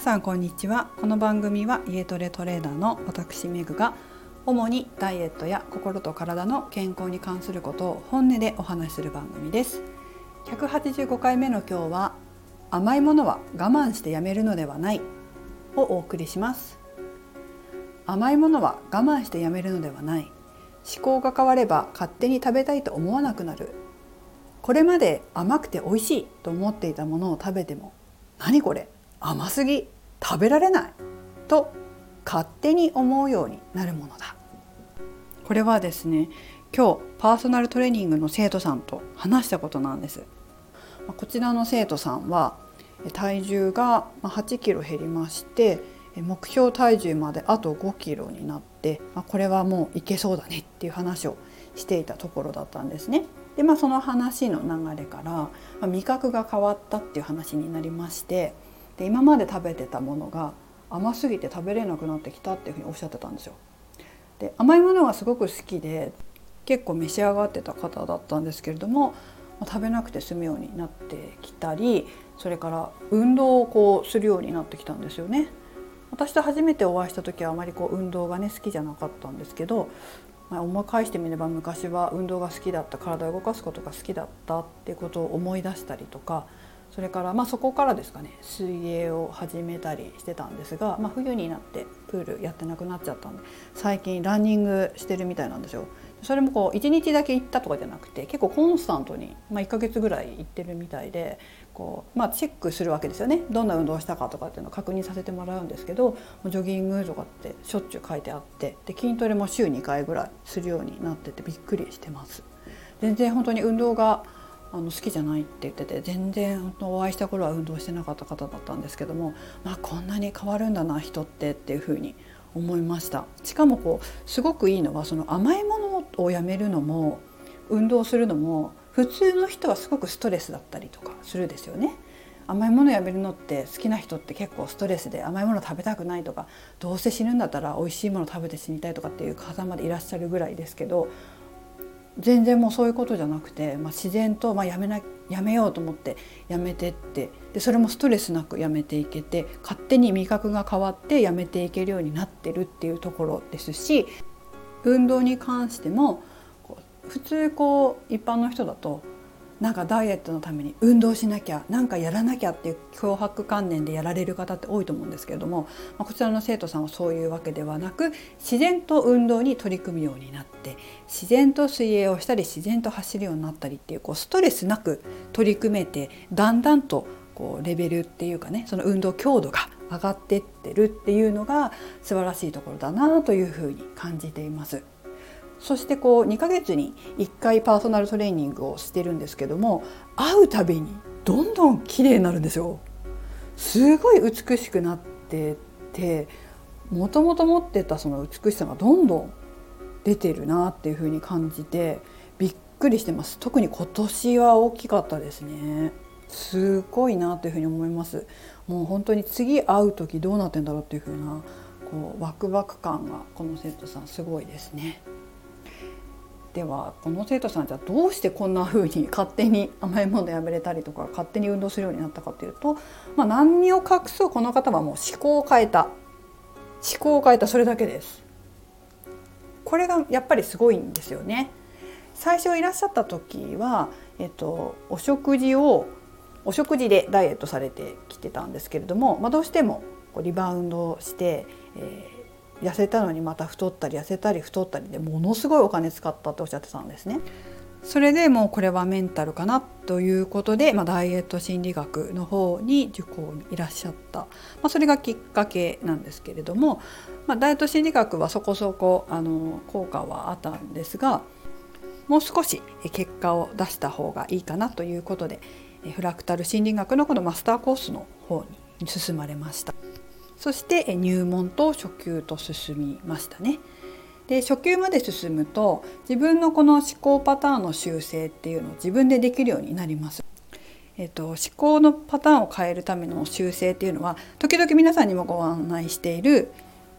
さんこんにちは。この番組は家トレトレーダーの私メグが主にダイエットや心と体の健康に関することを本音でお話しする番組です。185回目の今日は甘いものは我慢してやめるのではないをお送りします。甘いものは我慢してやめるのではない。思考が変われば勝手に食べたいと思わなくなる。これまで甘くて美味しいと思っていたものを食べても何これ？甘すぎ食べられないと勝手に思うようになるものだこれはですね今日パーソナルトレーニングの生徒さんと話したことなんですこちらの生徒さんは体重が8キロ減りまして目標体重まであと5キロになってこれはもういけそうだねっていう話をしていたところだったんですね。でまあその話の流れから、味覚が変わったっていう話になりましてで今まで食べてたものが甘すぎて食べれなくなってきたっていうふうにおっしゃってたんですよ。で甘いものがすごく好きで結構召し上がってた方だったんですけれども食べなくて済むようになってきたりそれから運動をこうするようになってきたんですよね。私と初めてお会いした時はあまりこう運動がね好きじゃなかったんですけど、まあ、思い返してみれば昔は運動が好きだった体を動かすことが好きだったっていうことを思い出したりとかそれからまあそこからですかね水泳を始めたりしてたんですが、まあ、冬になってプールやってなくなっちゃったんで最近ランニングしてるみたいなんですよ。それもこう1日だけ行ったとかじゃなくて結構コンスタントに、まあ、1ヶ月ぐらい行ってるみたいでこう、まあ、チェックするわけですよねどんな運動をしたかとかっていうのを確認させてもらうんですけどジョギングとかってしょっちゅう書いてあってで筋トレも週2回ぐらいするようになっててびっくりしてます。全然本当に運動があの好きじゃないって言ってて全然お会いした頃は運動してなかった方だったんですけども、まあ、こんなに変わるんだな人ってっていうふうに思いましたしかもこうすごくいいのはその甘いものをやめるのも運動するのも普通の人はすごくストレスだったりとかするですよね。甘いものやめるのって好きな人って結構ストレスで甘いもの食べたくないとかどうせ死ぬんだったら美味しいもの食べて死にたいとかっていう方までいらっしゃるぐらいですけど全然もうそういうことじゃなくて、まあ、自然と、まあ、やめなやめようと思ってやめてって。でそれもストレスなくやめていけて勝手に味覚が変わってやめていけるようになってるっていうところですし運動に関しても普通こう一般の人だとなんかダイエットのために運動しなきゃなんかやらなきゃっていう脅迫観念でやられる方って多いと思うんですけれども、まあ、こちらの生徒さんはそういうわけではなく自然と運動に取り組むようになって自然と水泳をしたり自然と走るようになったりっていうこうストレスなく取り組めてだんだんとこうレベルっていうかねその運動強度が上がってってるっていうのが素晴らしいところだなというふうに感じています。そしてこう2ヶ月に1回パーソナルトレーニングをしてるんですけども会うたびにどんどん綺麗になるんですよ。すごい美しくなっててもともと持ってたその美しさがどんどん出てるなっていう風に感じてびっくりしてます。特に今年は大きかったですね。すごいなという風に思います。もう本当に次会う時どうなってんだろうっていう風なこうワクワク感がこのセットさんすごいですね。ではこの生徒さんじゃどうしてこんな風に勝手に甘いものやめれたりとか勝手に運動するようになったかというと、まあ、何を隠そうこの方はもう思考を変えた思考を変えたそれだけです。これがやっぱりすごいんですよね。最初いらっしゃった時は、えっと、お食事をお食事でダイエットされてきてたんですけれども、まあ、どうしてもリバウンドして、えー痩せたのにまた太ったり痩せたり太ったりでものすごいお金使ったっておっしゃってたんですね。それでもうこれはメンタルかなということで、まあ、ダイエット心理学の方に受講にいらっしゃった、まあ、それがきっかけなんですけれども、まあ、ダイエット心理学はそこそこあの効果はあったんですがもう少し結果を出した方がいいかなということでフラクタル心理学のこのマスターコースの方に進まれました。そして入門と初級と進みましたね。で初級まで進むと自分のこの思考パターンの修正っていうのを自分でできるようになります。えっと、思考のパターンを変えるための修正っていうのは時々皆さんにもご案内している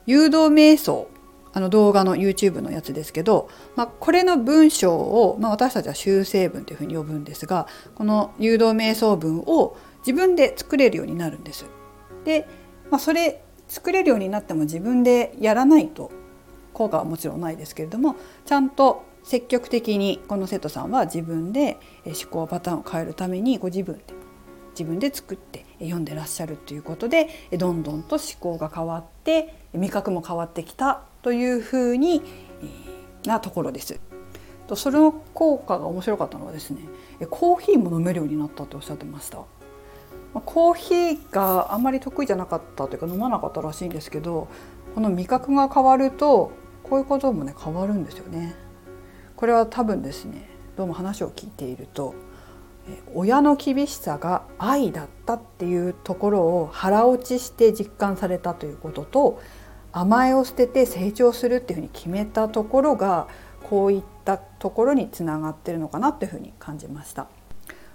誘導瞑想あの動画の YouTube のやつですけど、まあ、これの文章を、まあ、私たちは修正文というふうに呼ぶんですがこの誘導瞑想文を自分で作れるようになるんです。でまあ、それ作れるようになっても自分でやらないと効果はもちろんないですけれどもちゃんと積極的にこの生徒さんは自分で思考パターンを変えるためにご自分で自分で作って読んでらっしゃるということでどんどんと思考が変わって味覚も変わってきたというふうになところです。その効果が面白かったのはですねコーヒーも飲めるようになったっておっしゃってました。コーヒーがあんまり得意じゃなかったというか飲まなかったらしいんですけどこの味覚が変わるとこういうこともね変わるんですよね。これは多分ですねどうも話を聞いていると親の厳しさが愛だったっていうところを腹落ちして実感されたということと甘えを捨てて成長するっていうふうに決めたところがこういったところにつながってるのかなというふうに感じました。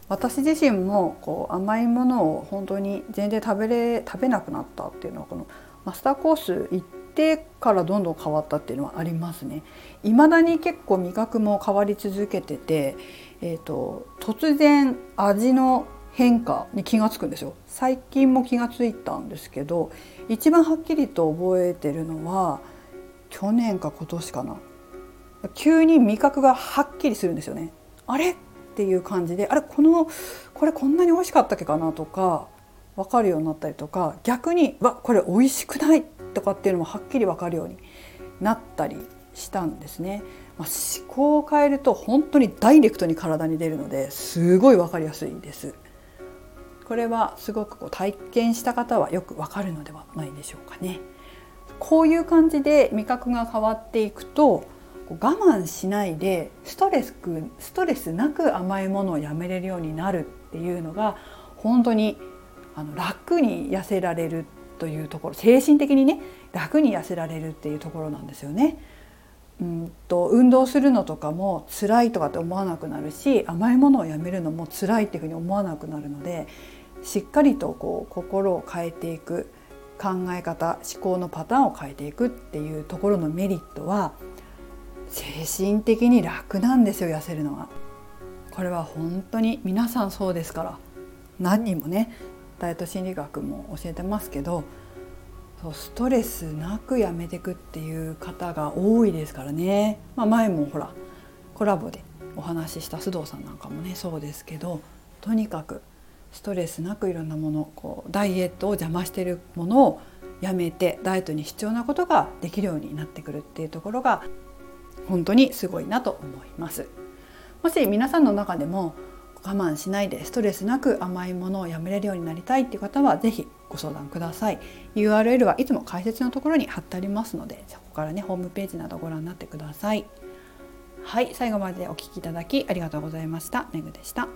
私自身もこう甘いものを本当に全然食べれ食べなくなったっていうのはこのマスターコース行ってからどんどん変わったっていうのはありますね。未だに結構味覚も変わり続けてて、えーと、突然味の変化に気が付くんですよ。最近も気が付いたんですけど一番はっきりと覚えてるのは去年か今年かな。急に味覚がはっきりするんですよね。あれ？っていう感じであれこのこれこんなに美味しかったっけかなとか分かるようになったりとか逆にわこれ美味しくないとかっていうのもはっきり分かるようになったりしたんですね。まあ、思考を変えると本当にダイレクトに体に出るのですごい分かりやすいです。これはすごくこう体験した方はよくわかるのではないでしょうかね。こういう感じで味覚が変わっていくと我慢しないでストレスストレスなく甘いものをやめれるようになるっていうのが本当にあの楽に痩せられるというところ精神的にね楽に痩せられるっていうところなんですよね。うんと運動するのとかも辛いとかって思わなくなるし甘いものをやめるのも辛いっていうふうに思わなくなるのでしっかりとこう心を変えていく考え方思考のパターンを変えていくっていうところのメリットは精神的に楽なんですよ痩せるのは。これは本当に皆さんそうですから何人もねダイエット心理学も教えてますけどそうストレスなくやめてくっていう方が多いですからね、まあ、前もほらコラボでお話しした須藤さんなんかもねそうですけどとにかくストレスなくいろんなものこうダイエットを邪魔してるものをやめてダイエットに必要なことができるようになってくるっていうところが本当にすごいなと思います。もし皆さんの中でも我慢しないでストレスなく甘いものをやめれるようになりたいっていう方は是非ご相談ください。URL はいつも解説のところに貼ってありますのでそこからねホームページなどご覧になってください。はい最後までお聴きいただきありがとうございました。めぐでした。